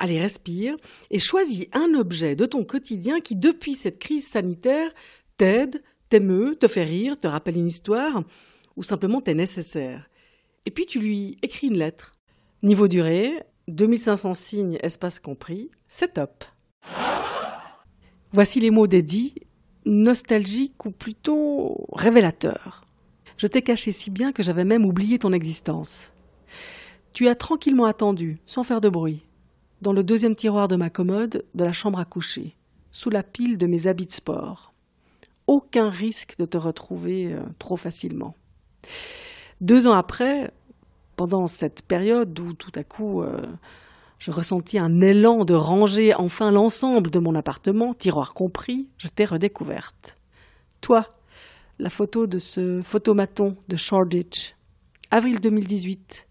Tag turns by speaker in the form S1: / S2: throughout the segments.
S1: allez respire, et choisis un objet de ton quotidien qui, depuis cette crise sanitaire, t'aide, t'émeut, te fait rire, te rappelle une histoire, ou simplement t'est nécessaire. Et puis tu lui écris une lettre. Niveau durée, 2500 signes, espace compris, c'est top. Voici les mots d'Eddie, nostalgiques ou plutôt révélateurs. Je t'ai caché si bien que j'avais même oublié ton existence. Tu as tranquillement attendu, sans faire de bruit, dans le deuxième tiroir de ma commode de la chambre à coucher, sous la pile de mes habits de sport. Aucun risque de te retrouver euh, trop facilement. Deux ans après, pendant cette période où tout à coup euh, je ressentis un élan de ranger enfin l'ensemble de mon appartement, tiroir compris, je t'ai redécouverte. Toi, la photo de ce photomaton de Shoreditch. Avril 2018.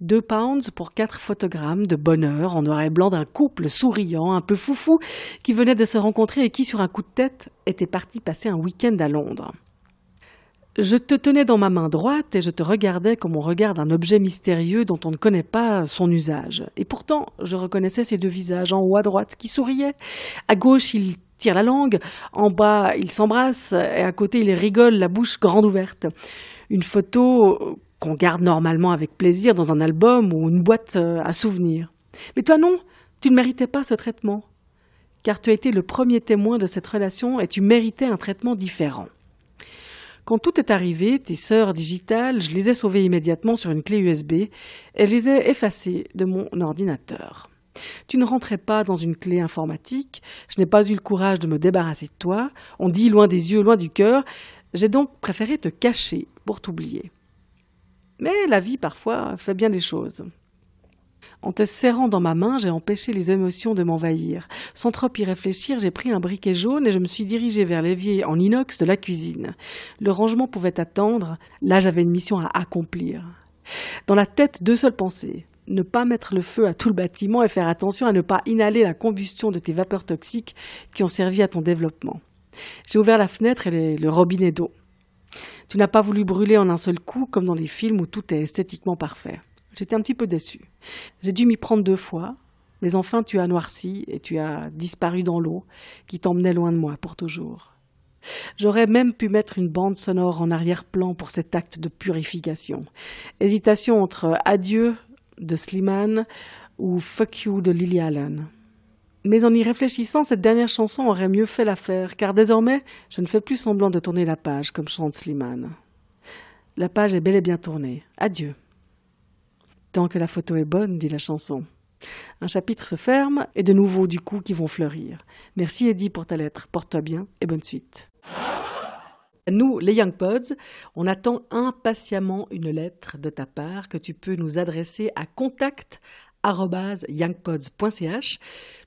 S1: Deux pounds pour quatre photogrammes de bonheur en noir et blanc d'un couple souriant, un peu foufou, qui venait de se rencontrer et qui, sur un coup de tête, était parti passer un week-end à Londres. Je te tenais dans ma main droite et je te regardais comme on regarde un objet mystérieux dont on ne connaît pas son usage. Et pourtant, je reconnaissais ces deux visages en haut à droite qui souriaient. À gauche, ils tirent la langue, en bas, ils s'embrassent, et à côté, ils rigolent, la bouche grande ouverte. Une photo qu'on garde normalement avec plaisir dans un album ou une boîte euh, à souvenirs. Mais toi non, tu ne méritais pas ce traitement, car tu as été le premier témoin de cette relation et tu méritais un traitement différent. Quand tout est arrivé, tes sœurs digitales, je les ai sauvées immédiatement sur une clé USB et je les ai effacées de mon ordinateur. Tu ne rentrais pas dans une clé informatique, je n'ai pas eu le courage de me débarrasser de toi, on dit loin des yeux, loin du cœur, j'ai donc préféré te cacher pour t'oublier. Mais la vie parfois fait bien des choses. En te serrant dans ma main, j'ai empêché les émotions de m'envahir. Sans trop y réfléchir, j'ai pris un briquet jaune et je me suis dirigé vers l'évier en inox de la cuisine. Le rangement pouvait attendre, là j'avais une mission à accomplir. Dans la tête, deux seules pensées. Ne pas mettre le feu à tout le bâtiment et faire attention à ne pas inhaler la combustion de tes vapeurs toxiques qui ont servi à ton développement. J'ai ouvert la fenêtre et le robinet d'eau. Tu n'as pas voulu brûler en un seul coup comme dans les films où tout est esthétiquement parfait. J'étais un petit peu déçu. J'ai dû m'y prendre deux fois, mais enfin tu as noirci et tu as disparu dans l'eau qui t'emmenait loin de moi pour toujours. J'aurais même pu mettre une bande sonore en arrière-plan pour cet acte de purification. Hésitation entre Adieu de Slimane ou Fuck You de Lily Allen. Mais en y réfléchissant, cette dernière chanson aurait mieux fait l'affaire, car désormais, je ne fais plus semblant de tourner la page comme chante Slimane. La page est bel et bien tournée. Adieu. Tant que la photo est bonne, dit la chanson. Un chapitre se ferme et de nouveaux du coup qui vont fleurir. Merci Eddie pour ta lettre. Porte-toi bien et bonne suite. Nous, les Young Pods, on attend impatiemment une lettre de ta part que tu peux nous adresser à contact youngpods.ch.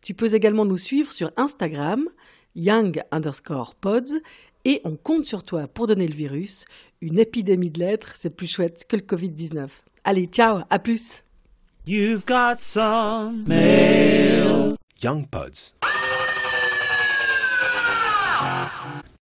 S1: Tu peux également nous suivre sur Instagram, young underscore pods, et on compte sur toi pour donner le virus. Une épidémie de lettres, c'est plus chouette que le Covid-19. Allez, ciao, à plus.
S2: You've got some mail. Young Pods.